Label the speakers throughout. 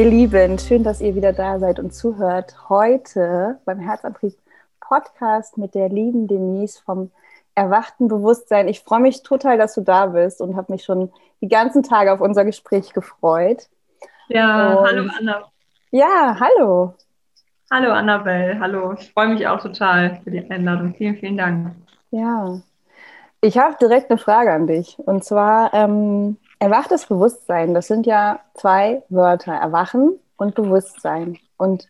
Speaker 1: Ihr Lieben, schön, dass ihr wieder da seid und zuhört. Heute beim Herzantrieb Podcast mit der lieben Denise vom erwachten Bewusstsein. Ich freue mich total, dass du da bist und habe mich schon die ganzen Tage auf unser Gespräch gefreut.
Speaker 2: Ja, und hallo Anna.
Speaker 1: Ja, hallo.
Speaker 2: Hallo Annabelle, hallo. Ich freue mich auch total für die Einladung. Vielen, vielen Dank.
Speaker 1: Ja, ich habe direkt eine Frage an dich. Und zwar ähm, erwachtes Bewusstsein. Das sind ja zwei Wörter, Erwachen und Bewusstsein. Und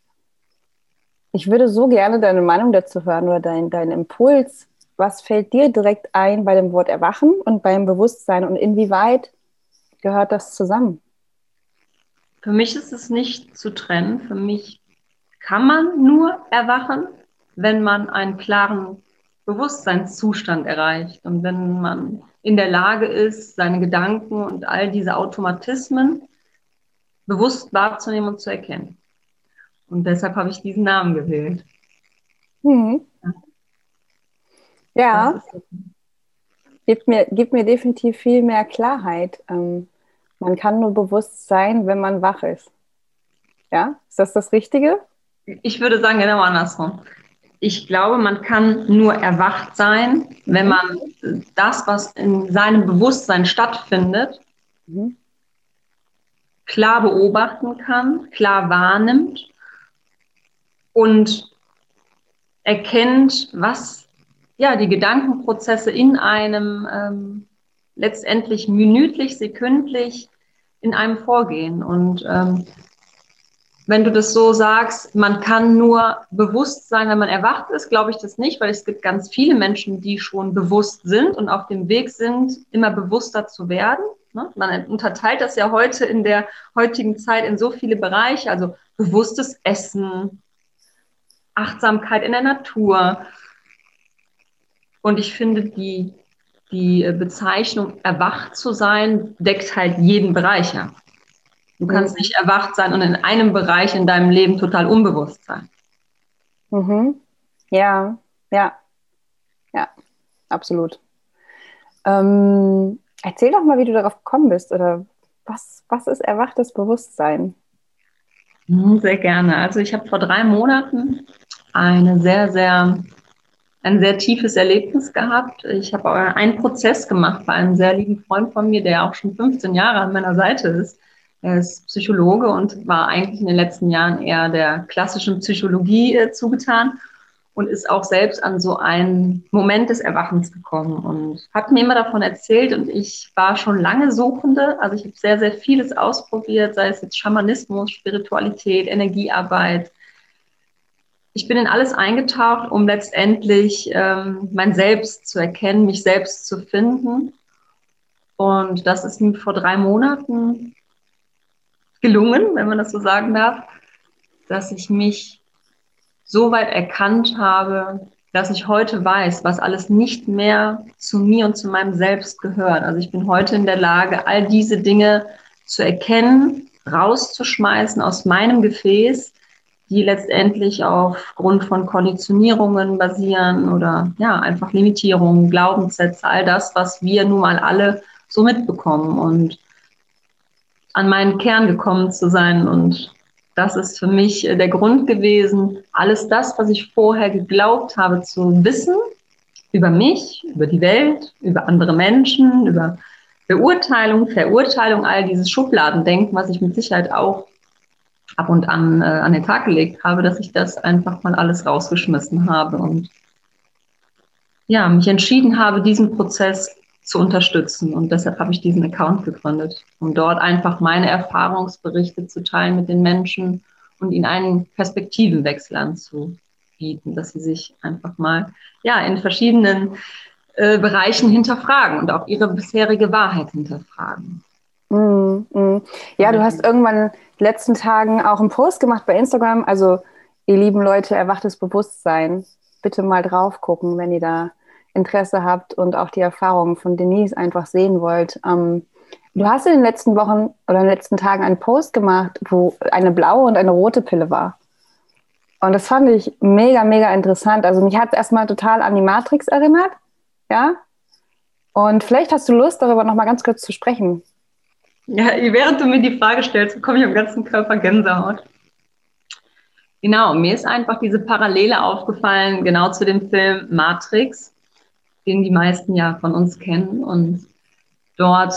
Speaker 1: ich würde so gerne deine Meinung dazu hören oder deinen dein Impuls. Was fällt dir direkt ein bei dem Wort Erwachen und beim Bewusstsein und inwieweit gehört das zusammen?
Speaker 2: Für mich ist es nicht zu trennen. Für mich kann man nur erwachen, wenn man einen klaren Bewusstseinszustand erreicht und wenn man in der Lage ist, seine Gedanken und all diese Automatismen bewusst wahrzunehmen und zu erkennen. Und deshalb habe ich diesen Namen gewählt.
Speaker 1: Hm. Ja, gibt mir, gibt mir definitiv viel mehr Klarheit. Ähm, man kann nur bewusst sein, wenn man wach ist. Ja, ist das das Richtige?
Speaker 2: Ich würde sagen, genau andersrum. Ich glaube, man kann nur erwacht sein, wenn man das, was in seinem Bewusstsein stattfindet, mhm. klar beobachten kann, klar wahrnimmt und erkennt, was ja die Gedankenprozesse in einem ähm, letztendlich minütlich, sekündlich in einem vorgehen. Und ähm, wenn du das so sagst, man kann nur bewusst sein, wenn man erwacht ist, glaube ich das nicht, weil es gibt ganz viele Menschen, die schon bewusst sind und auf dem Weg sind, immer bewusster zu werden. Ne? Man unterteilt das ja heute in der heutigen Zeit in so viele Bereiche, also bewusstes Essen, Achtsamkeit in der Natur. Und ich finde, die, die Bezeichnung erwacht zu sein, deckt halt jeden Bereich ab. Du kannst nicht erwacht sein und in einem Bereich in deinem Leben total unbewusst sein.
Speaker 1: Mhm. Ja, ja, ja, absolut. Ähm, erzähl doch mal, wie du darauf gekommen bist oder was, was ist erwachtes Bewusstsein?
Speaker 2: Mhm, sehr gerne. Also ich habe vor drei Monaten eine sehr, sehr, ein sehr tiefes Erlebnis gehabt. Ich habe einen Prozess gemacht bei einem sehr lieben Freund von mir, der auch schon 15 Jahre an meiner Seite ist. Er ist Psychologe und war eigentlich in den letzten Jahren eher der klassischen Psychologie äh, zugetan und ist auch selbst an so einen Moment des Erwachens gekommen und hat mir immer davon erzählt und ich war schon lange Suchende. Also ich habe sehr, sehr vieles ausprobiert, sei es jetzt Schamanismus, Spiritualität, Energiearbeit. Ich bin in alles eingetaucht, um letztendlich ähm, mein Selbst zu erkennen, mich selbst zu finden. Und das ist vor drei Monaten gelungen, wenn man das so sagen darf, dass ich mich so weit erkannt habe, dass ich heute weiß, was alles nicht mehr zu mir und zu meinem Selbst gehört. Also ich bin heute in der Lage, all diese Dinge zu erkennen, rauszuschmeißen aus meinem Gefäß, die letztendlich aufgrund von Konditionierungen basieren oder ja, einfach Limitierungen, Glaubenssätze, all das, was wir nun mal alle so mitbekommen. Und an meinen Kern gekommen zu sein. Und das ist für mich äh, der Grund gewesen, alles das, was ich vorher geglaubt habe zu wissen, über mich, über die Welt, über andere Menschen, über Beurteilung, Verurteilung, all dieses Schubladendenken, was ich mit Sicherheit auch ab und an äh, an den Tag gelegt habe, dass ich das einfach mal alles rausgeschmissen habe und ja, mich entschieden habe, diesen Prozess zu unterstützen. Und deshalb habe ich diesen Account gegründet, um dort einfach meine Erfahrungsberichte zu teilen mit den Menschen und ihnen einen Perspektivenwechsel anzubieten, dass sie sich einfach mal ja, in verschiedenen äh, Bereichen hinterfragen und auch ihre bisherige Wahrheit hinterfragen.
Speaker 1: Mm, mm. Ja, du hast irgendwann in den letzten Tagen auch einen Post gemacht bei Instagram. Also, ihr lieben Leute, erwachtes Bewusstsein. Bitte mal drauf gucken, wenn ihr da Interesse habt und auch die Erfahrungen von Denise einfach sehen wollt. Ähm, du hast in den letzten Wochen oder in den letzten Tagen einen Post gemacht, wo eine blaue und eine rote Pille war. Und das fand ich mega, mega interessant. Also mich hat es erstmal total an die Matrix erinnert. Ja. Und vielleicht hast du Lust, darüber nochmal ganz kurz zu sprechen.
Speaker 2: Ja, während du mir die Frage stellst, bekomme ich am ganzen Körper Gänsehaut. Genau, mir ist einfach diese Parallele aufgefallen, genau zu dem Film Matrix, den die meisten ja von uns kennen. Und dort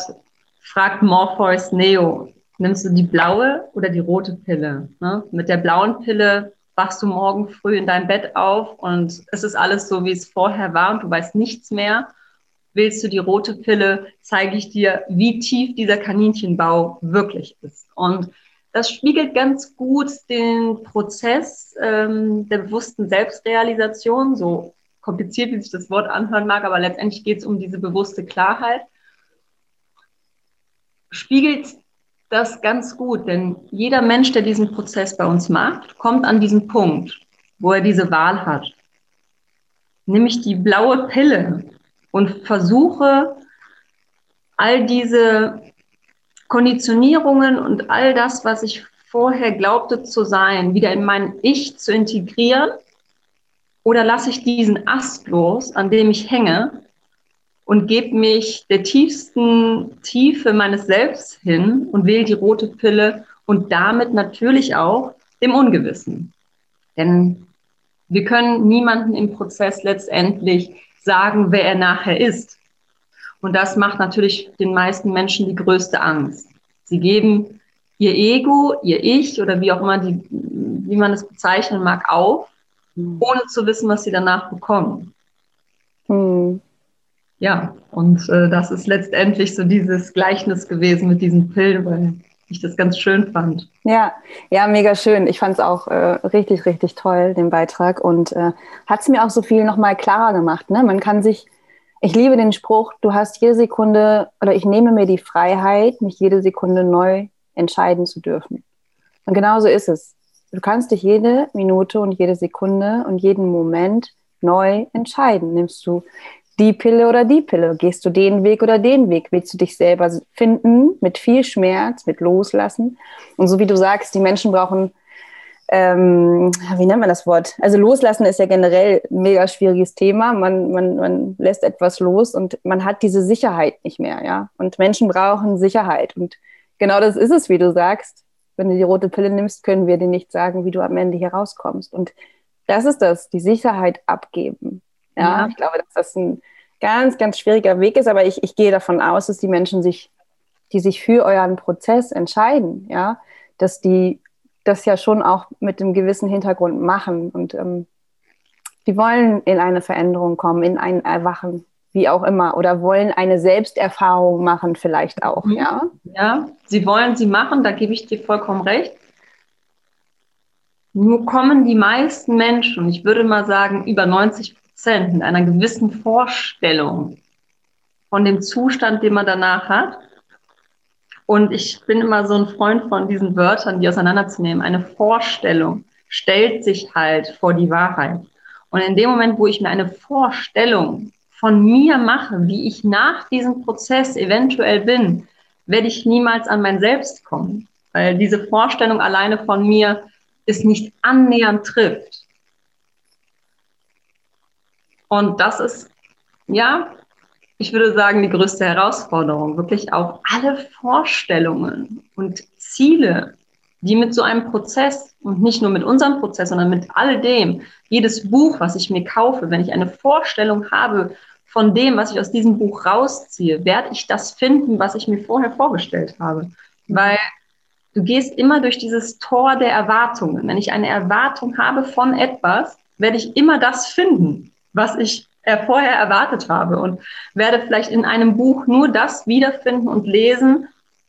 Speaker 2: fragt Morpheus Neo, nimmst du die blaue oder die rote Pille? Ne? Mit der blauen Pille wachst du morgen früh in deinem Bett auf und es ist alles so, wie es vorher war und du weißt nichts mehr. Willst du die rote Pille, zeige ich dir, wie tief dieser Kaninchenbau wirklich ist. Und das spiegelt ganz gut den Prozess ähm, der bewussten Selbstrealisation, so kompliziert, wie sich das Wort anhören mag, aber letztendlich geht es um diese bewusste Klarheit. Spiegelt das ganz gut, denn jeder Mensch, der diesen Prozess bei uns macht, kommt an diesen Punkt, wo er diese Wahl hat. Nämlich die blaue Pille und versuche all diese Konditionierungen und all das, was ich vorher glaubte zu sein, wieder in mein Ich zu integrieren? Oder lasse ich diesen Ast los, an dem ich hänge und gebe mich der tiefsten Tiefe meines Selbst hin und wähle die rote Pille und damit natürlich auch dem Ungewissen. Denn wir können niemanden im Prozess letztendlich sagen, wer er nachher ist. Und das macht natürlich den meisten Menschen die größte Angst. Sie geben ihr Ego, ihr Ich oder wie auch immer, die, wie man es bezeichnen mag, auf, hm. ohne zu wissen, was sie danach bekommen. Hm. Ja, und äh, das ist letztendlich so dieses Gleichnis gewesen mit diesen Pillen, weil ich das ganz schön fand.
Speaker 1: Ja, ja, mega schön. Ich fand es auch äh, richtig, richtig toll, den Beitrag. Und äh, hat es mir auch so viel nochmal klarer gemacht. Ne? Man kann sich, ich liebe den Spruch, du hast jede Sekunde, oder ich nehme mir die Freiheit, mich jede Sekunde neu entscheiden zu dürfen. Und genau so ist es. Du kannst dich jede Minute und jede Sekunde und jeden Moment neu entscheiden. Nimmst du die Pille oder die Pille? Gehst du den Weg oder den Weg? Willst du dich selber finden mit viel Schmerz, mit Loslassen? Und so wie du sagst, die Menschen brauchen, ähm, wie nennt man das Wort? Also loslassen ist ja generell ein mega schwieriges Thema. Man, man, man lässt etwas los und man hat diese Sicherheit nicht mehr, ja. Und Menschen brauchen Sicherheit. Und genau das ist es, wie du sagst. Wenn du die rote Pille nimmst, können wir dir nicht sagen, wie du am Ende hier rauskommst. Und das ist das, die Sicherheit abgeben. Ja, ja, ich glaube, dass das ein ganz, ganz schwieriger Weg ist, aber ich, ich gehe davon aus, dass die Menschen sich, die sich für euren Prozess entscheiden, ja, dass die das ja schon auch mit einem gewissen Hintergrund machen und ähm, die wollen in eine Veränderung kommen, in ein Erwachen, wie auch immer, oder wollen eine Selbsterfahrung machen, vielleicht auch, mhm. ja?
Speaker 2: Ja, sie wollen sie machen, da gebe ich dir vollkommen recht. Nur kommen die meisten Menschen, ich würde mal sagen, über 90 Prozent mit einer gewissen Vorstellung von dem Zustand, den man danach hat. Und ich bin immer so ein Freund von diesen Wörtern, die auseinanderzunehmen. Eine Vorstellung stellt sich halt vor die Wahrheit. Und in dem Moment, wo ich mir eine Vorstellung von mir mache, wie ich nach diesem Prozess eventuell bin, werde ich niemals an mein Selbst kommen, weil diese Vorstellung alleine von mir es nicht annähernd trifft. Und das ist, ja, ich würde sagen, die größte Herausforderung, wirklich auch alle Vorstellungen und Ziele, die mit so einem Prozess und nicht nur mit unserem Prozess, sondern mit all dem, jedes Buch, was ich mir kaufe, wenn ich eine Vorstellung habe von dem, was ich aus diesem Buch rausziehe, werde ich das finden, was ich mir vorher vorgestellt habe. Weil du gehst immer durch dieses Tor der Erwartungen. Wenn ich eine Erwartung habe von etwas, werde ich immer das finden was ich vorher erwartet habe und werde vielleicht in einem Buch nur das wiederfinden und lesen,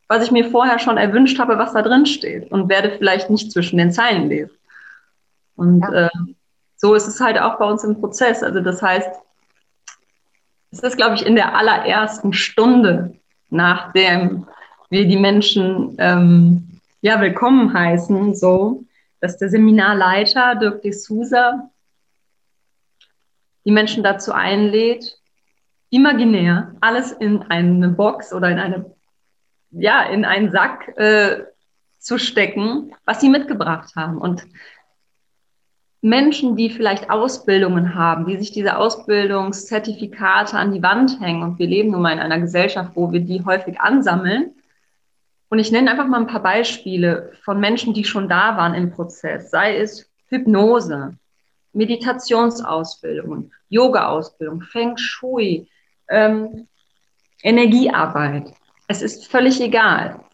Speaker 2: was ich mir vorher schon erwünscht habe, was da drin steht und werde vielleicht nicht zwischen den Zeilen lesen. Und ja. äh, so ist es halt auch bei uns im Prozess. Also das heißt, es ist, glaube ich, in der allerersten Stunde, nachdem wir die Menschen ähm, ja willkommen heißen, so, dass der Seminarleiter Dirk de Souza die Menschen dazu einlädt, imaginär alles in eine Box oder in eine, ja, in einen Sack äh, zu stecken, was sie mitgebracht haben. Und Menschen, die vielleicht Ausbildungen haben, die sich diese Ausbildungszertifikate an die Wand hängen, und wir leben nun mal in einer Gesellschaft, wo wir die häufig ansammeln, Und ich nenne einfach mal ein paar Beispiele von Menschen, die schon da waren im Prozess, sei es Hypnose, Meditationsausbildung, Yoga-Ausbildung, Feng Shui, ähm, Energiearbeit. Es ist völlig egal,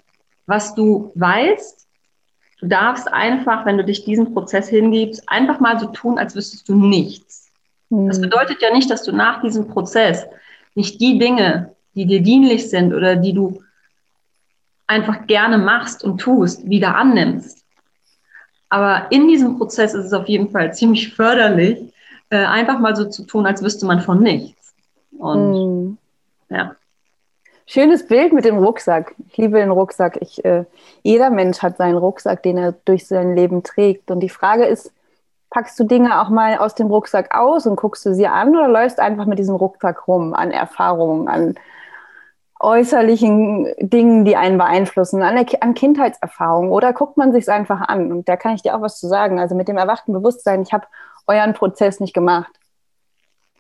Speaker 2: was du weißt. Du darfst einfach, wenn du dich diesem Prozess hingibst, einfach mal so tun, als wüsstest du nichts. Mhm. Das bedeutet ja nicht, dass du nach diesem Prozess nicht die Dinge, die dir dienlich sind oder die du einfach gerne machst und tust, wieder annimmst. Aber in diesem Prozess ist es auf jeden Fall ziemlich förderlich, äh, einfach mal so zu tun, als wüsste man von nichts. Und mm. ja.
Speaker 1: Schönes Bild mit dem Rucksack. Ich liebe den Rucksack. Ich, äh, jeder Mensch hat seinen Rucksack, den er durch sein Leben trägt. Und die Frage ist, packst du Dinge auch mal aus dem Rucksack aus und guckst du sie an oder läufst einfach mit diesem Rucksack rum an Erfahrungen, an äußerlichen Dingen, die einen beeinflussen, an, der, an Kindheitserfahrungen oder guckt man sich es einfach an? Und da kann ich dir auch was zu sagen. Also mit dem erwachten Bewusstsein, ich habe euren Prozess nicht gemacht.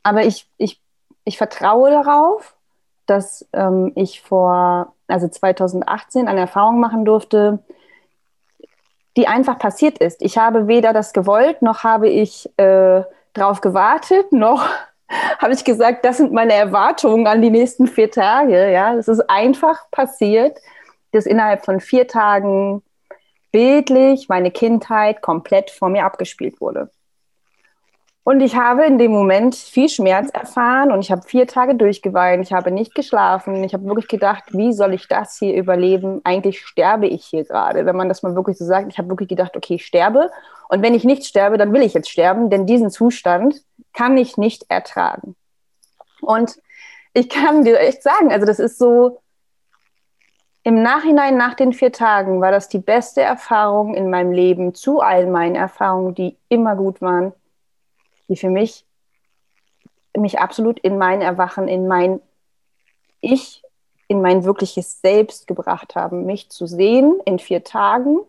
Speaker 1: Aber ich, ich, ich vertraue darauf, dass ähm, ich vor, also 2018 eine Erfahrung machen durfte, die einfach passiert ist. Ich habe weder das gewollt, noch habe ich äh, darauf gewartet, noch habe ich gesagt, das sind meine Erwartungen an die nächsten vier Tage. Ja, es ist einfach passiert, dass innerhalb von vier Tagen bildlich meine Kindheit komplett vor mir abgespielt wurde. Und ich habe in dem Moment viel Schmerz erfahren und ich habe vier Tage durchgeweint. Ich habe nicht geschlafen. Ich habe wirklich gedacht, wie soll ich das hier überleben? Eigentlich sterbe ich hier gerade. Wenn man das mal wirklich so sagt, ich habe wirklich gedacht, okay, ich sterbe. Und wenn ich nicht sterbe, dann will ich jetzt sterben, denn diesen Zustand kann ich nicht ertragen. Und ich kann dir echt sagen, also das ist so, im Nachhinein, nach den vier Tagen, war das die beste Erfahrung in meinem Leben zu all meinen Erfahrungen, die immer gut waren, die für mich, mich absolut in mein Erwachen, in mein Ich, in mein wirkliches Selbst gebracht haben, mich zu sehen in vier Tagen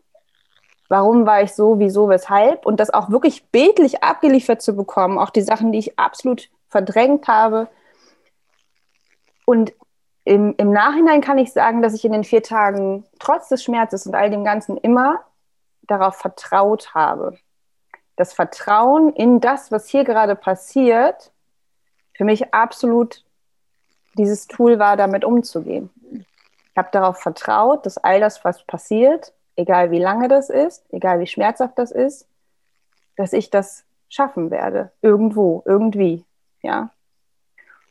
Speaker 1: warum war ich so, wieso, weshalb und das auch wirklich bildlich abgeliefert zu bekommen, auch die Sachen, die ich absolut verdrängt habe. Und im, im Nachhinein kann ich sagen, dass ich in den vier Tagen trotz des Schmerzes und all dem Ganzen immer darauf vertraut habe. Das Vertrauen in das, was hier gerade passiert, für mich absolut dieses Tool war, damit umzugehen. Ich habe darauf vertraut, dass all das, was passiert, egal wie lange das ist, egal wie schmerzhaft das ist, dass ich das schaffen werde. Irgendwo, irgendwie. Ja.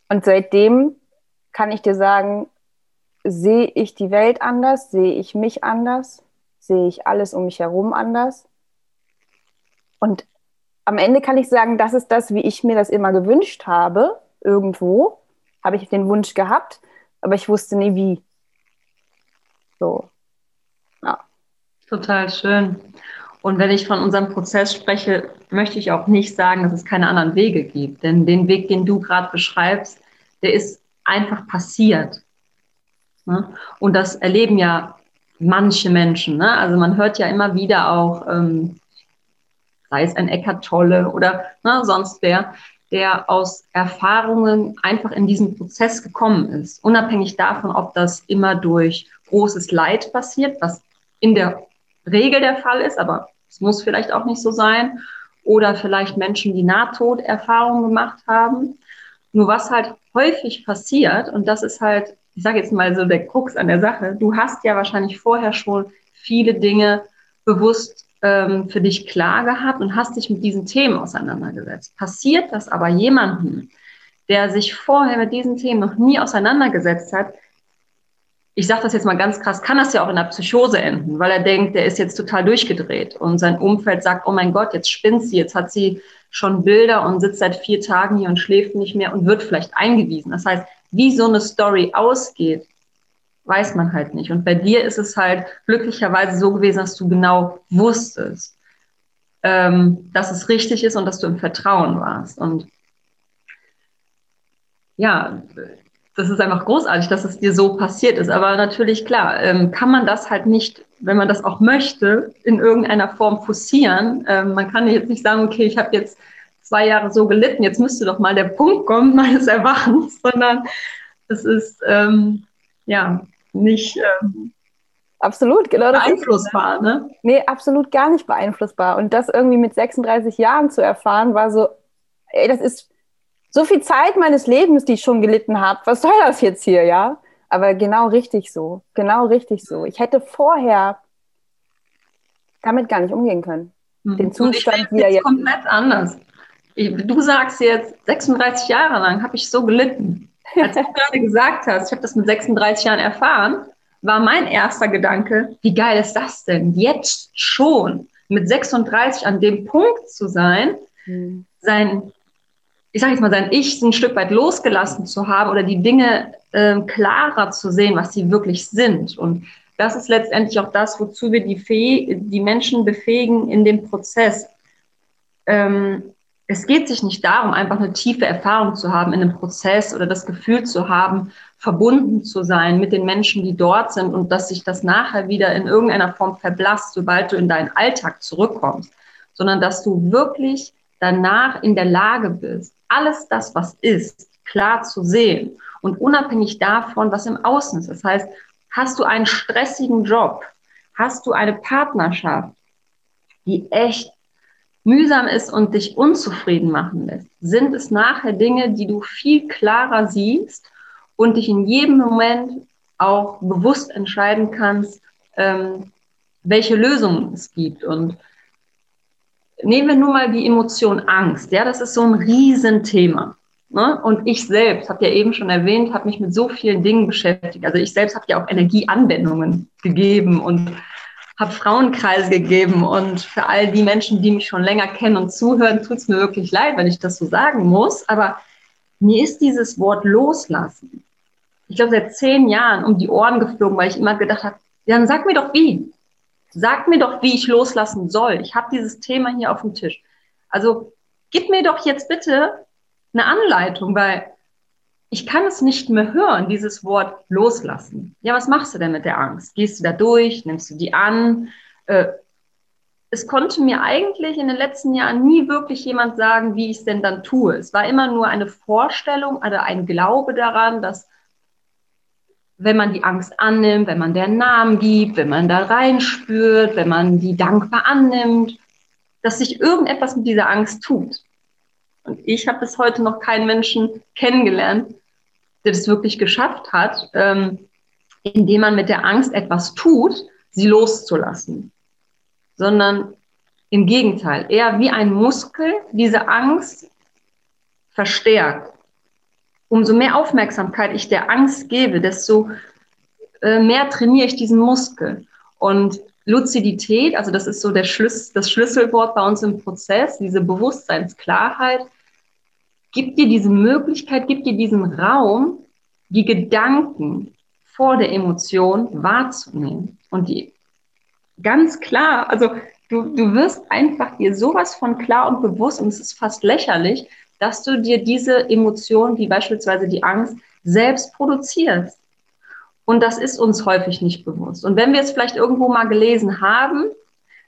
Speaker 1: Und seitdem kann ich dir sagen, sehe ich die Welt anders, sehe ich mich anders, sehe ich alles um mich herum anders. Und am Ende kann ich sagen, das ist das, wie ich mir das immer gewünscht habe. Irgendwo habe ich den Wunsch gehabt, aber ich wusste nie wie. So.
Speaker 2: Total schön. Und wenn ich von unserem Prozess spreche, möchte ich auch nicht sagen, dass es keine anderen Wege gibt. Denn den Weg, den du gerade beschreibst, der ist einfach passiert. Ne? Und das erleben ja manche Menschen. Ne? Also man hört ja immer wieder auch, ähm, sei es ein Eckart Tolle oder ne, sonst wer, der aus Erfahrungen einfach in diesen Prozess gekommen ist. Unabhängig davon, ob das immer durch großes Leid passiert, was in der Regel der Fall ist, aber es muss vielleicht auch nicht so sein. Oder vielleicht Menschen, die Nahtoderfahrungen gemacht haben. Nur was halt häufig passiert, und das ist halt, ich sage jetzt mal so der Krux an der Sache, du hast ja wahrscheinlich vorher schon viele Dinge bewusst ähm, für dich klar gehabt und hast dich mit diesen Themen auseinandergesetzt. Passiert das aber jemandem, der sich vorher mit diesen Themen noch nie auseinandergesetzt hat, ich sage das jetzt mal ganz krass, kann das ja auch in einer Psychose enden, weil er denkt, der ist jetzt total durchgedreht und sein Umfeld sagt, oh mein Gott, jetzt spinnt sie, jetzt hat sie schon Bilder und sitzt seit vier Tagen hier und schläft nicht mehr und wird vielleicht eingewiesen. Das heißt, wie so eine Story ausgeht, weiß man halt nicht. Und bei dir ist es halt glücklicherweise so gewesen, dass du genau wusstest, ähm, dass es richtig ist und dass du im Vertrauen warst. Und ja, das ist einfach großartig, dass es dir so passiert ist. Aber natürlich, klar, ähm, kann man das halt nicht, wenn man das auch möchte, in irgendeiner Form forcieren. Ähm, man kann jetzt nicht sagen, okay, ich habe jetzt zwei Jahre so gelitten, jetzt müsste doch mal der Punkt kommen meines Erwachens, sondern es ist ähm, ja nicht, ähm,
Speaker 1: Absolut, genau.
Speaker 2: Beeinflussbar, ist, ne?
Speaker 1: Nee, absolut gar nicht beeinflussbar. Und das irgendwie mit 36 Jahren zu erfahren, war so, ey, das ist so viel Zeit meines Lebens, die ich schon gelitten habe. Was soll das jetzt hier, ja? Aber genau richtig so. Genau richtig so. Ich hätte vorher damit gar nicht umgehen können.
Speaker 2: Mhm. Den Zustand wieder jetzt. komplett anders. Du sagst jetzt, 36 Jahre lang habe ich so gelitten. Als du gerade gesagt hast, ich habe das mit 36 Jahren erfahren, war mein erster Gedanke, wie geil ist das denn? Jetzt schon mit 36 an dem Punkt zu sein, mhm. sein ich sage jetzt mal, sein Ich ein Stück weit losgelassen zu haben oder die Dinge äh, klarer zu sehen, was sie wirklich sind. Und das ist letztendlich auch das, wozu wir die, die Menschen befähigen in dem Prozess. Ähm, es geht sich nicht darum, einfach eine tiefe Erfahrung zu haben in einem Prozess oder das Gefühl zu haben, verbunden zu sein mit den Menschen, die dort sind und dass sich das nachher wieder in irgendeiner Form verblasst, sobald du in deinen Alltag zurückkommst, sondern dass du wirklich danach in der Lage bist, alles das, was ist, klar zu sehen und unabhängig davon, was im Außen ist. Das heißt, hast du einen stressigen Job, hast du eine Partnerschaft, die echt mühsam ist und dich unzufrieden machen lässt, sind es nachher Dinge, die du viel klarer siehst und dich in jedem Moment auch bewusst entscheiden kannst, ähm, welche Lösungen es gibt. Und nehmen wir nur mal die Emotion Angst. Ja, das ist so ein Riesenthema. Ne? Und ich selbst, habe ja eben schon erwähnt, habe mich mit so vielen Dingen beschäftigt. Also ich selbst habe ja auch Energieanwendungen gegeben und habe Frauenkreise gegeben. Und für all die Menschen, die mich schon länger kennen und zuhören, tut es mir wirklich leid, wenn ich das so sagen muss. Aber mir ist dieses Wort loslassen, ich glaube, seit zehn Jahren um die Ohren geflogen, weil ich immer gedacht habe, dann sag mir doch wie. Sag mir doch, wie ich loslassen soll. Ich habe dieses Thema hier auf dem Tisch. Also gib mir doch jetzt bitte eine Anleitung, weil ich kann es nicht mehr hören, dieses Wort loslassen. Ja, was machst du denn mit der Angst? Gehst du da durch? Nimmst du die an? Äh, es konnte mir eigentlich in den letzten Jahren nie wirklich jemand sagen, wie ich es denn dann tue. Es war immer nur eine Vorstellung oder ein Glaube daran, dass wenn man die Angst annimmt, wenn man den Namen gibt, wenn man da reinspürt, wenn man die dankbar annimmt, dass sich irgendetwas mit dieser Angst tut. Und ich habe bis heute noch keinen Menschen kennengelernt, der das wirklich geschafft hat, ähm, indem man mit der Angst etwas tut, sie loszulassen. Sondern im Gegenteil, eher wie ein Muskel diese Angst verstärkt umso mehr Aufmerksamkeit ich der Angst gebe, desto äh, mehr trainiere ich diesen Muskel. Und Luzidität, also das ist so der Schlüs das Schlüsselwort bei uns im Prozess, diese Bewusstseinsklarheit, gibt dir diese Möglichkeit, gibt dir diesen Raum, die Gedanken vor der Emotion wahrzunehmen. Und die ganz klar, also du, du wirst einfach dir sowas von klar und bewusst und es ist fast lächerlich, dass du dir diese Emotionen, wie beispielsweise die Angst, selbst produzierst. Und das ist uns häufig nicht bewusst. Und wenn wir es vielleicht irgendwo mal gelesen haben,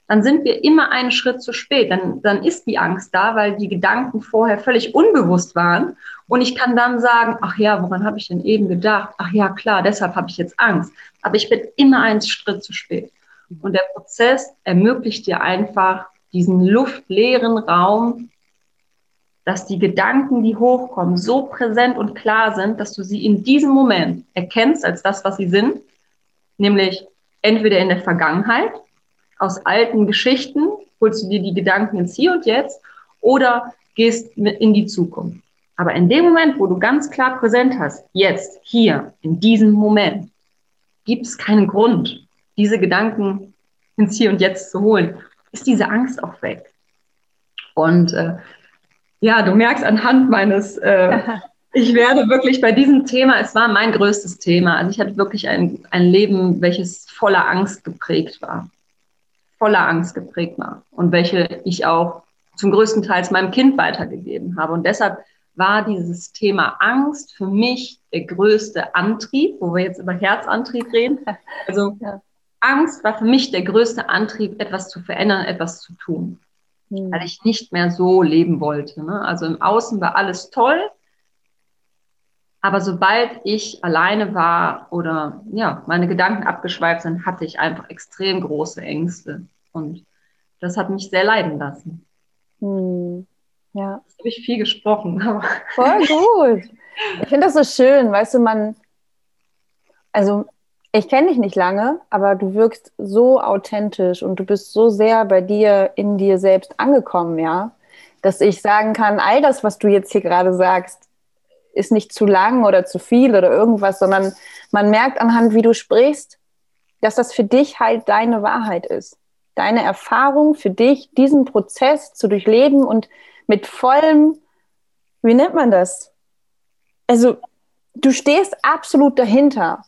Speaker 2: dann sind wir immer einen Schritt zu spät. Dann, dann ist die Angst da, weil die Gedanken vorher völlig unbewusst waren. Und ich kann dann sagen, ach ja, woran habe ich denn eben gedacht? Ach ja, klar, deshalb habe ich jetzt Angst. Aber ich bin immer einen Schritt zu spät. Und der Prozess ermöglicht dir einfach diesen luftleeren Raum, dass die Gedanken, die hochkommen, so präsent und klar sind, dass du sie in diesem Moment erkennst als das, was sie sind, nämlich entweder in der Vergangenheit, aus alten Geschichten, holst du dir die Gedanken ins Hier und Jetzt oder gehst in die Zukunft. Aber in dem Moment, wo du ganz klar präsent hast, jetzt, hier, in diesem Moment, gibt es keinen Grund, diese Gedanken ins Hier und Jetzt zu holen, ist diese Angst auch weg. Und äh, ja, du merkst anhand meines, äh, ich werde wirklich bei diesem Thema, es war mein größtes Thema. Also ich hatte wirklich ein, ein Leben, welches voller Angst geprägt war. Voller Angst geprägt war. Und welche ich auch zum größten Teil meinem Kind weitergegeben habe. Und deshalb war dieses Thema Angst für mich der größte Antrieb, wo wir jetzt über Herzantrieb reden. Also ja. Angst war für mich der größte Antrieb, etwas zu verändern, etwas zu tun mhm. weil ich nicht mehr so leben wollte. Ne? Also im Außen war alles toll, Aber sobald ich alleine war oder ja, meine Gedanken abgeschweift sind, hatte ich einfach extrem große Ängste. Und das hat mich sehr leiden lassen.
Speaker 1: Hm. Ja.
Speaker 2: Das habe ich viel gesprochen. Aber
Speaker 1: Voll gut. Ich finde das so schön, weißt du, man, also ich kenne dich nicht lange, aber du wirkst so authentisch und du bist so sehr bei dir, in dir selbst angekommen, ja, dass ich sagen kann, all das, was du jetzt hier gerade sagst, ist nicht zu lang oder zu viel oder irgendwas, sondern man merkt anhand, wie du sprichst, dass das für dich halt deine Wahrheit ist. Deine Erfahrung für dich, diesen Prozess zu durchleben und mit vollem, wie nennt man das? Also, du stehst absolut dahinter.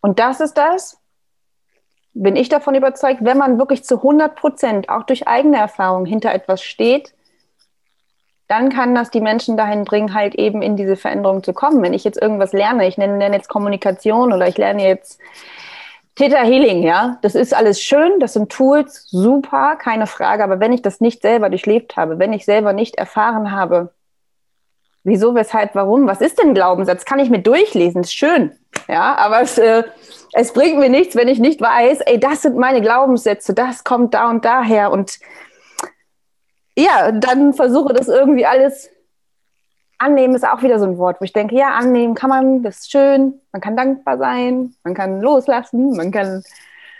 Speaker 1: Und das ist das, bin ich davon überzeugt, wenn man wirklich zu 100 Prozent auch durch eigene Erfahrung hinter etwas steht, dann kann das die Menschen dahin bringen, halt eben in diese Veränderung zu kommen. Wenn ich jetzt irgendwas lerne, ich nenne, nenne jetzt Kommunikation oder ich lerne jetzt Theta Healing, ja, das ist alles schön, das sind Tools, super, keine Frage, aber wenn ich das nicht selber durchlebt habe, wenn ich selber nicht erfahren habe, wieso, weshalb, warum, was ist denn Glaubenssatz, kann ich mir durchlesen, ist schön, ja, aber es, äh, es bringt mir nichts, wenn ich nicht weiß, ey, das sind meine Glaubenssätze, das kommt da und daher. Und ja, dann versuche das irgendwie alles. Annehmen ist auch wieder so ein Wort, wo ich denke, ja, annehmen kann man, das ist schön, man kann dankbar sein, man kann loslassen, man kann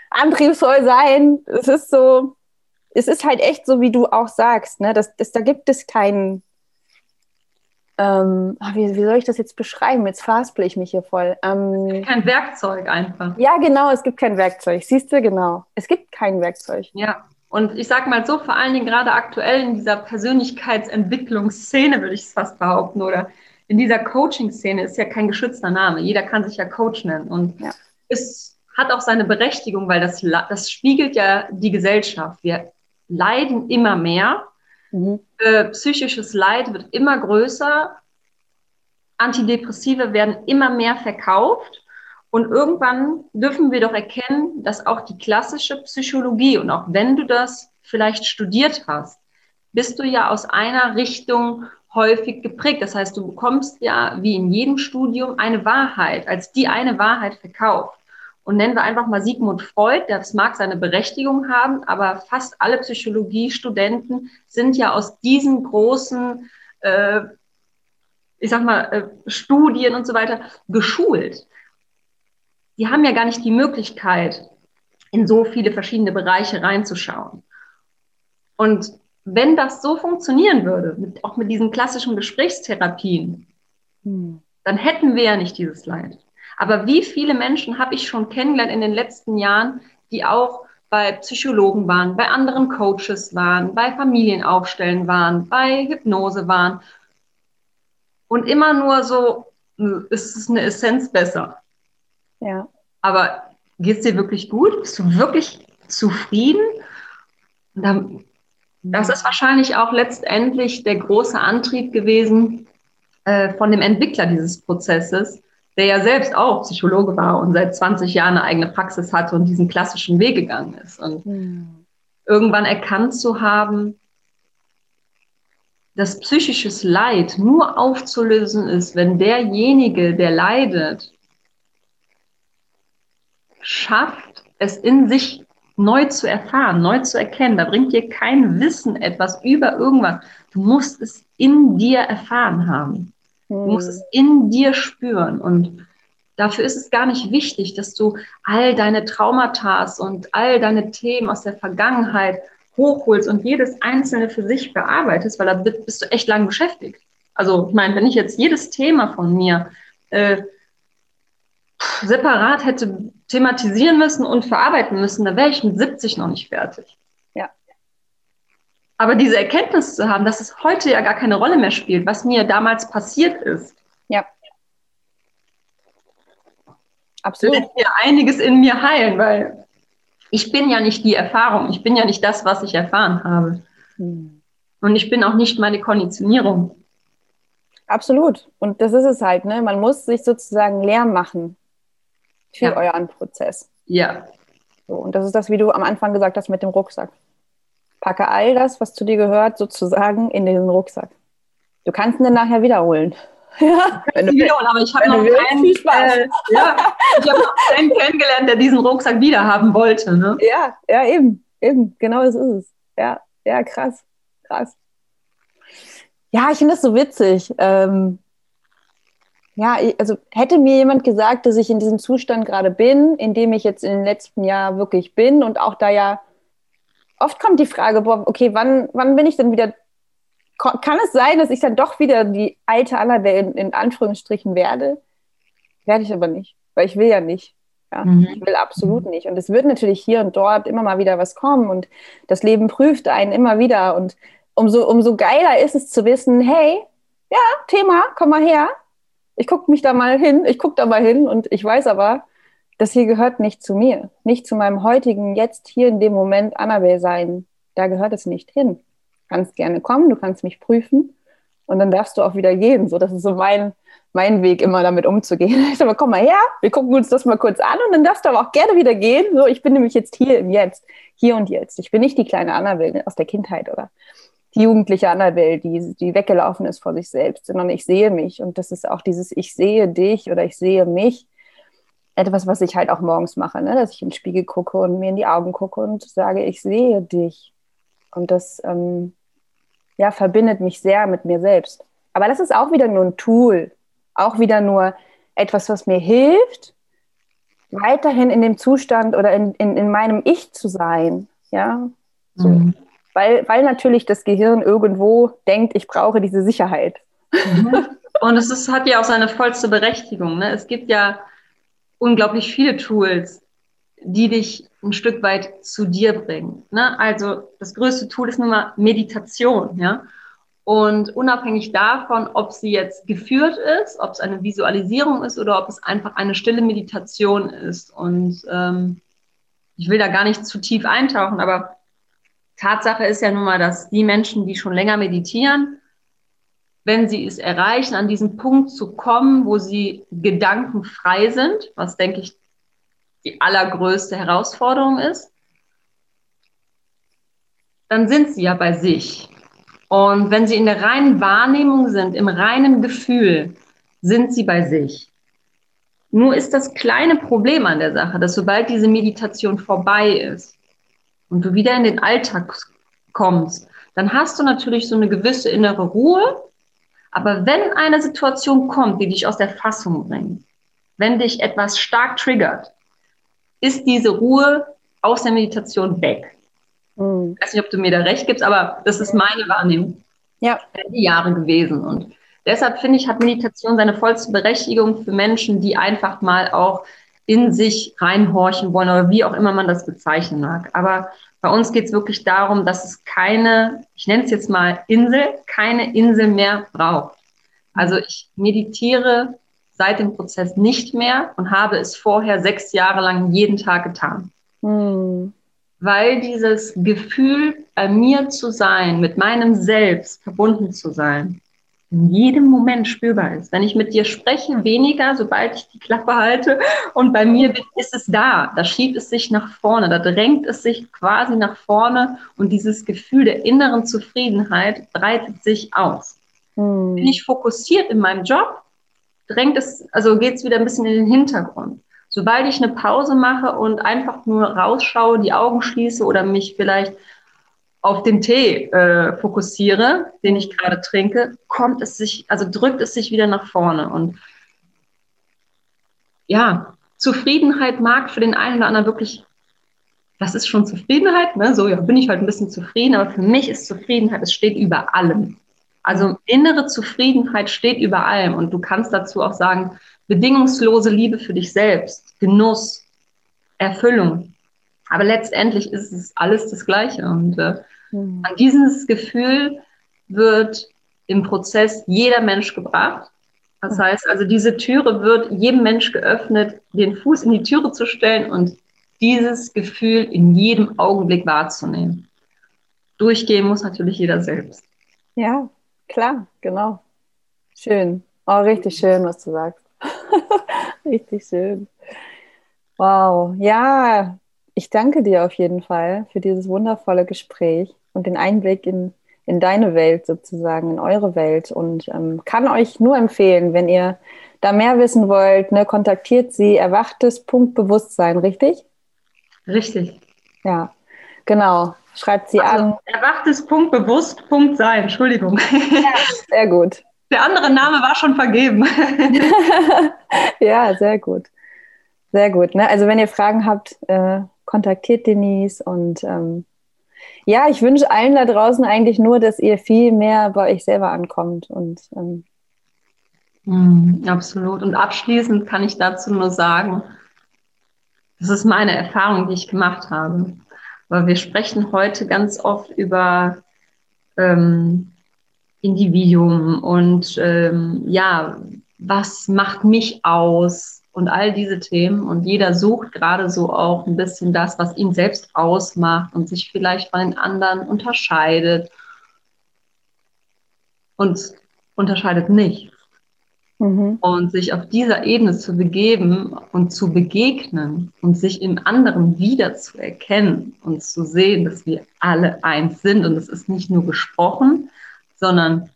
Speaker 1: antriebsvoll sein. Es ist so, es ist halt echt so, wie du auch sagst, ne? Das, das, da gibt es keinen, ähm, wie, wie, soll ich das jetzt beschreiben? Jetzt verhaspel ich mich hier voll.
Speaker 2: Ähm, kein Werkzeug einfach.
Speaker 1: Ja, genau, es gibt kein Werkzeug. Siehst du, genau. Es gibt kein Werkzeug.
Speaker 2: Ja. Und ich sage mal so, vor allen Dingen gerade aktuell in dieser Persönlichkeitsentwicklungsszene, würde ich es fast behaupten, oder in dieser Coaching-Szene ist ja kein geschützter Name. Jeder kann sich ja Coach nennen. Und ja. es hat auch seine Berechtigung, weil das, das spiegelt ja die Gesellschaft. Wir leiden immer mehr. Mhm. Äh, psychisches Leid wird immer größer. Antidepressive werden immer mehr verkauft. Und irgendwann dürfen wir doch erkennen, dass auch die klassische Psychologie und auch wenn du das vielleicht studiert hast, bist du ja aus einer Richtung häufig geprägt. Das heißt, du bekommst ja wie in jedem Studium eine Wahrheit, als die eine Wahrheit verkauft. Und nennen wir einfach mal Sigmund Freud, das mag seine Berechtigung haben, aber fast alle Psychologiestudenten sind ja aus diesen großen, äh, ich sag mal, äh, Studien und so weiter geschult die haben ja gar nicht die Möglichkeit, in so viele verschiedene Bereiche reinzuschauen. Und wenn das so funktionieren würde, mit, auch mit diesen klassischen Gesprächstherapien, hm. dann hätten wir ja nicht dieses Leid. Aber wie viele Menschen habe ich schon kennengelernt in den letzten Jahren, die auch bei Psychologen waren, bei anderen Coaches waren, bei Familienaufstellen waren, bei Hypnose waren und immer nur so, ist es eine Essenz besser.
Speaker 1: Ja.
Speaker 2: Aber geht es dir wirklich gut? Bist du wirklich zufrieden? Dann, das ist wahrscheinlich auch letztendlich der große Antrieb gewesen äh, von dem Entwickler dieses Prozesses, der ja selbst auch Psychologe war und seit 20 Jahren eine eigene Praxis hatte und diesen klassischen Weg gegangen ist. Und mhm. irgendwann erkannt zu haben, dass psychisches Leid nur aufzulösen ist, wenn derjenige, der leidet, schafft, es in sich neu zu erfahren, neu zu erkennen. Da bringt dir kein Wissen etwas über irgendwas. Du musst es in dir erfahren haben. Du musst hm. es in dir spüren. Und dafür ist es gar nicht wichtig, dass du all deine Traumata und all deine Themen aus der Vergangenheit hochholst und jedes einzelne für sich bearbeitest, weil da bist du echt lang beschäftigt. Also ich meine, wenn ich jetzt jedes Thema von mir äh, separat hätte thematisieren müssen und verarbeiten müssen, dann wäre ich mit 70 noch nicht fertig.
Speaker 1: Ja.
Speaker 2: Aber diese Erkenntnis zu haben, dass es heute ja gar keine Rolle mehr spielt, was mir damals passiert ist.
Speaker 1: Ja. Absolut.
Speaker 2: Lässt mir einiges in mir heilen, weil ich bin ja nicht die Erfahrung, ich bin ja nicht das, was ich erfahren habe. Hm. Und ich bin auch nicht meine Konditionierung.
Speaker 1: Absolut. Und das ist es halt, ne? Man muss sich sozusagen leer machen für ja. euren Prozess.
Speaker 2: Ja.
Speaker 1: So, und das ist das, wie du am Anfang gesagt hast mit dem Rucksack. Packe all das, was zu dir gehört, sozusagen in den Rucksack. Du kannst ihn dann nachher wiederholen.
Speaker 2: Ja, wenn du willst, aber ich habe noch, keinen, äh, ja, hab noch keinen kennengelernt, der diesen Rucksack wieder haben wollte. Ne?
Speaker 1: Ja, ja, eben, eben, genau das ist es. Ja, ja, krass, krass. Ja, ich finde das so witzig. Ähm, ja, also hätte mir jemand gesagt, dass ich in diesem Zustand gerade bin, in dem ich jetzt in den letzten Jahren wirklich bin und auch da ja oft kommt die Frage, boah, okay, wann, wann bin ich denn wieder, kann es sein, dass ich dann doch wieder die alte Annabelle in, in Anführungsstrichen werde? Werde ich aber nicht, weil ich will ja nicht. Ja, mhm. Ich will absolut nicht. Und es wird natürlich hier und dort immer mal wieder was kommen und das Leben prüft einen immer wieder. Und umso, umso geiler ist es zu wissen, hey, ja, Thema, komm mal her, ich gucke mich da mal hin, ich gucke da mal hin und ich weiß aber, das hier gehört nicht zu mir, nicht zu meinem heutigen, jetzt hier in dem Moment Annabelle sein. Da gehört es nicht hin. Du kannst gerne kommen, du kannst mich prüfen und dann darfst du auch wieder gehen. So, das ist so mein, mein Weg, immer damit umzugehen. Ich sage komm mal her, wir gucken uns das mal kurz an und dann darfst du aber auch gerne wieder gehen. So, ich bin nämlich jetzt hier im Jetzt, hier und jetzt. Ich bin nicht die kleine Annabelle aus der Kindheit oder die jugendliche Annabelle, die, die weggelaufen ist vor sich selbst, sondern ich sehe mich. Und das ist auch dieses Ich sehe dich oder ich sehe mich. Etwas, was ich halt auch morgens mache, ne? dass ich den Spiegel gucke und mir in die Augen gucke und sage, ich sehe dich. Und das ähm, ja, verbindet mich sehr mit mir selbst. Aber das ist auch wieder nur ein Tool, auch wieder nur etwas, was mir hilft, weiterhin in dem Zustand oder in, in, in meinem Ich zu sein. Ja, so. Mhm weil, weil natürlich das Gehirn irgendwo denkt, ich brauche diese Sicherheit.
Speaker 2: Mhm. Und es ist, hat ja auch seine vollste Berechtigung. Ne? Es gibt ja unglaublich viele Tools, die dich ein Stück weit zu dir bringen. Ne? Also das größte Tool ist nun mal Meditation. Ja? Und unabhängig davon, ob sie jetzt geführt ist, ob es eine Visualisierung ist oder ob es einfach eine stille Meditation ist. Und ähm, ich will da gar nicht zu tief eintauchen, aber Tatsache ist ja nun mal, dass die Menschen, die schon länger meditieren, wenn sie es erreichen, an diesen Punkt zu kommen, wo sie gedankenfrei sind, was denke ich die allergrößte Herausforderung ist, dann sind sie ja bei sich. Und wenn sie in der reinen Wahrnehmung sind, im reinen Gefühl, sind sie bei sich. Nur ist das kleine Problem an der Sache, dass sobald diese Meditation vorbei ist, und du wieder in den Alltag kommst, dann hast du natürlich so eine gewisse innere Ruhe. Aber wenn eine Situation kommt, die dich aus der Fassung bringt, wenn dich etwas stark triggert, ist diese Ruhe aus der Meditation weg. Mhm. Ich weiß nicht, ob du mir da recht gibst, aber das ist meine Wahrnehmung. Ja. Die Jahre gewesen. Und deshalb finde ich, hat Meditation seine vollste Berechtigung für Menschen, die einfach mal auch in sich reinhorchen wollen oder wie auch immer man das bezeichnen mag. Aber bei uns geht es wirklich darum, dass es keine, ich nenne es jetzt mal Insel, keine Insel mehr braucht. Also ich meditiere seit dem Prozess nicht mehr und habe es vorher sechs Jahre lang jeden Tag getan. Hm. Weil dieses Gefühl, bei mir zu sein, mit meinem Selbst verbunden zu sein, in jedem Moment spürbar ist. Wenn ich mit dir spreche, weniger, sobald ich die Klappe halte und bei mir ist es da. Da schiebt es sich nach vorne, da drängt es sich quasi nach vorne und dieses Gefühl der inneren Zufriedenheit breitet sich aus. Hm. Bin ich fokussiert in meinem Job, drängt es, also geht es wieder ein bisschen in den Hintergrund. Sobald ich eine Pause mache und einfach nur rausschaue, die Augen schließe oder mich vielleicht auf den Tee äh, fokussiere, den ich gerade trinke, kommt es sich, also drückt es sich wieder nach vorne. Und ja, Zufriedenheit mag für den einen oder anderen wirklich, das ist schon Zufriedenheit, ne? so ja, bin ich halt ein bisschen zufrieden, aber für mich ist Zufriedenheit, es steht über allem. Also innere Zufriedenheit steht über allem und du kannst dazu auch sagen, bedingungslose Liebe für dich selbst, Genuss, Erfüllung. Aber letztendlich ist es alles das Gleiche. Und äh, mhm. an dieses Gefühl wird im Prozess jeder Mensch gebracht. Das mhm. heißt also, diese Türe wird jedem Mensch geöffnet, den Fuß in die Türe zu stellen und dieses Gefühl in jedem Augenblick wahrzunehmen. Durchgehen muss natürlich jeder selbst.
Speaker 1: Ja, klar, genau. Schön. Oh, richtig schön, was du sagst. richtig schön. Wow. Ja, ich danke dir auf jeden Fall für dieses wundervolle Gespräch und den Einblick in, in deine Welt sozusagen, in eure Welt und ähm, kann euch nur empfehlen, wenn ihr da mehr wissen wollt, ne, kontaktiert sie, erwachtes Punkt Bewusstsein, richtig?
Speaker 2: Richtig.
Speaker 1: Ja, genau. Schreibt sie also, an.
Speaker 2: Erwachtes Punkt Bewusst Punkt Sein, Entschuldigung.
Speaker 1: Ja, sehr gut.
Speaker 2: Der andere Name war schon vergeben.
Speaker 1: ja, sehr gut. Sehr gut. Ne? Also wenn ihr Fragen habt, äh, kontaktiert Denise und ähm, ja, ich wünsche allen da draußen eigentlich nur, dass ihr viel mehr bei euch selber ankommt und ähm,
Speaker 2: mm, absolut. Und abschließend kann ich dazu nur sagen, das ist meine Erfahrung, die ich gemacht habe. Weil wir sprechen heute ganz oft über ähm, Individuum und ähm, ja, was macht mich aus und all diese Themen. Und jeder sucht gerade so auch ein bisschen das, was ihn selbst ausmacht und sich vielleicht von den anderen unterscheidet und unterscheidet nicht. Mhm. Und sich auf dieser Ebene zu begeben und zu begegnen und sich im anderen wieder zu erkennen und zu sehen, dass wir alle eins sind. Und es ist nicht nur gesprochen, sondern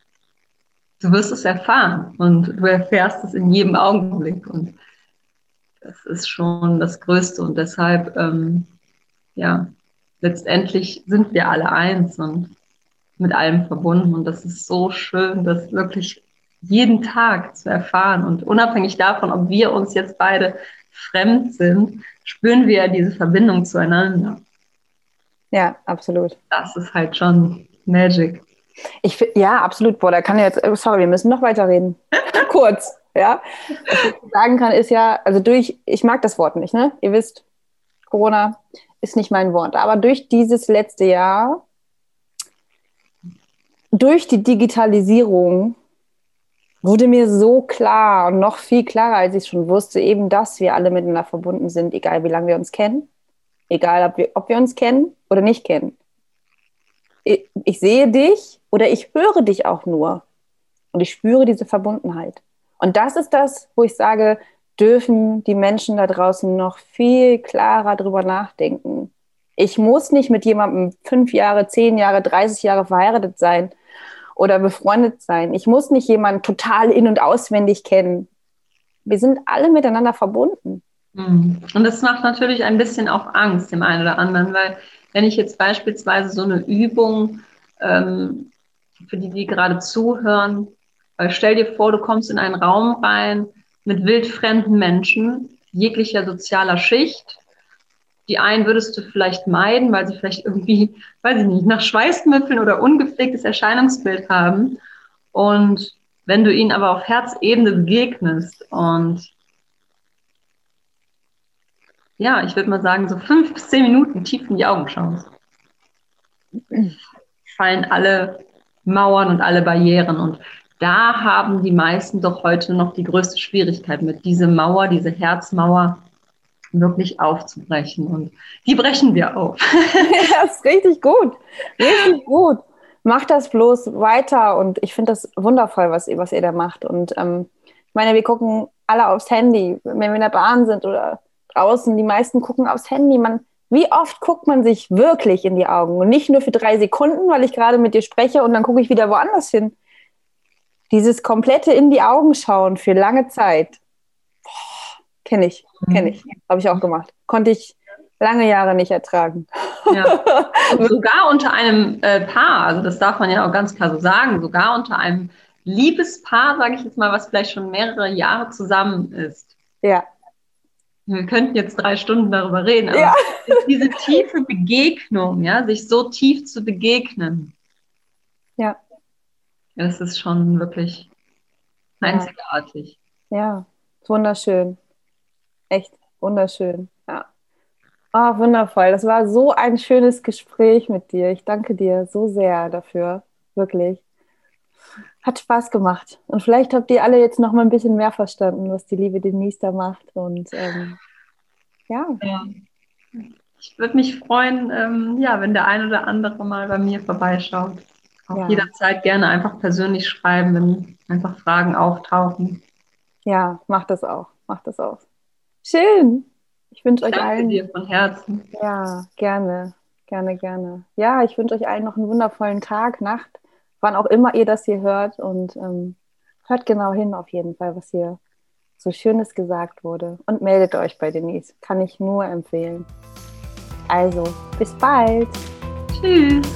Speaker 2: du wirst es erfahren und du erfährst es in jedem Augenblick. Und das ist schon das Größte. Und deshalb, ähm, ja, letztendlich sind wir alle eins und mit allem verbunden. Und das ist so schön, das wirklich jeden Tag zu erfahren. Und unabhängig davon, ob wir uns jetzt beide fremd sind, spüren wir ja diese Verbindung zueinander.
Speaker 1: Ja, absolut.
Speaker 2: Das ist halt schon Magic.
Speaker 1: Ich ja, absolut. Boah, da kann jetzt, oh, sorry, wir müssen noch weiterreden. Kurz, ja. Was ich sagen kann, ist ja, also durch, ich mag das Wort nicht, ne? Ihr wisst, Corona ist nicht mein Wort. Aber durch dieses letzte Jahr, durch die Digitalisierung, wurde mir so klar und noch viel klarer, als ich schon wusste, eben, dass wir alle miteinander verbunden sind, egal wie lange wir uns kennen, egal ob wir, ob wir uns kennen oder nicht kennen ich, ich sehe dich oder ich höre dich auch nur. Und ich spüre diese Verbundenheit. Und das ist das, wo ich sage, dürfen die Menschen da draußen noch viel klarer drüber nachdenken. Ich muss nicht mit jemandem fünf Jahre, zehn Jahre, 30 Jahre verheiratet sein oder befreundet sein. Ich muss nicht jemanden total in- und auswendig kennen. Wir sind alle miteinander verbunden.
Speaker 2: Mhm. Und das macht natürlich ein bisschen auch Angst dem einen oder anderen, weil wenn ich jetzt beispielsweise so eine Übung, ähm, für die, die gerade zuhören, stell dir vor, du kommst in einen Raum rein mit wildfremden Menschen, jeglicher sozialer Schicht. Die einen würdest du vielleicht meiden, weil sie vielleicht irgendwie, weiß ich nicht, nach Schweißmüffeln oder ungepflegtes Erscheinungsbild haben. Und wenn du ihnen aber auf Herzebene begegnest und ja, ich würde mal sagen, so fünf bis zehn Minuten tief in die Augen schauen, fallen alle Mauern und alle Barrieren. Und da haben die meisten doch heute noch die größte Schwierigkeit mit, diese Mauer, diese Herzmauer wirklich aufzubrechen. Und die brechen wir auf.
Speaker 1: ja, ist richtig gut. Richtig gut. Macht das bloß weiter. Und ich finde das wundervoll, was, was ihr da macht. Und ähm, ich meine, wir gucken alle aufs Handy, wenn wir in der Bahn sind oder draußen, die meisten gucken aufs Handy. Man, wie oft guckt man sich wirklich in die Augen? Und nicht nur für drei Sekunden, weil ich gerade mit dir spreche und dann gucke ich wieder woanders hin. Dieses komplette in die Augen schauen für lange Zeit. Kenne ich, kenne ich. Habe ich auch gemacht. Konnte ich lange Jahre nicht ertragen.
Speaker 2: Ja. sogar unter einem äh, Paar, also das darf man ja auch ganz klar so sagen, sogar unter einem Liebespaar, sage ich jetzt mal, was vielleicht schon mehrere Jahre zusammen ist.
Speaker 1: Ja
Speaker 2: wir könnten jetzt drei Stunden darüber reden, aber ja. diese tiefe Begegnung, ja, sich so tief zu begegnen.
Speaker 1: Ja.
Speaker 2: Das ist schon wirklich einzigartig.
Speaker 1: Ja, wunderschön. Echt wunderschön. Ja. Oh, wundervoll. Das war so ein schönes Gespräch mit dir. Ich danke dir so sehr dafür. Wirklich. Hat Spaß gemacht. Und vielleicht habt ihr alle jetzt noch mal ein bisschen mehr verstanden, was die liebe Denise da macht. Und ähm, ja. ja.
Speaker 2: Ich würde mich freuen, ähm, ja, wenn der ein oder andere mal bei mir vorbeischaut. Auch ja. jederzeit gerne einfach persönlich schreiben, wenn einfach Fragen auftauchen.
Speaker 1: Ja, macht das auch. Macht das auch. Schön. Ich wünsche euch allen.
Speaker 2: dir von Herzen.
Speaker 1: Ja, gerne. Gerne, gerne. Ja, ich wünsche euch allen noch einen wundervollen Tag, Nacht wann auch immer ihr das hier hört und ähm, hört genau hin auf jeden Fall, was hier so Schönes gesagt wurde. Und meldet euch bei Denise. Kann ich nur empfehlen. Also, bis bald.
Speaker 2: Tschüss.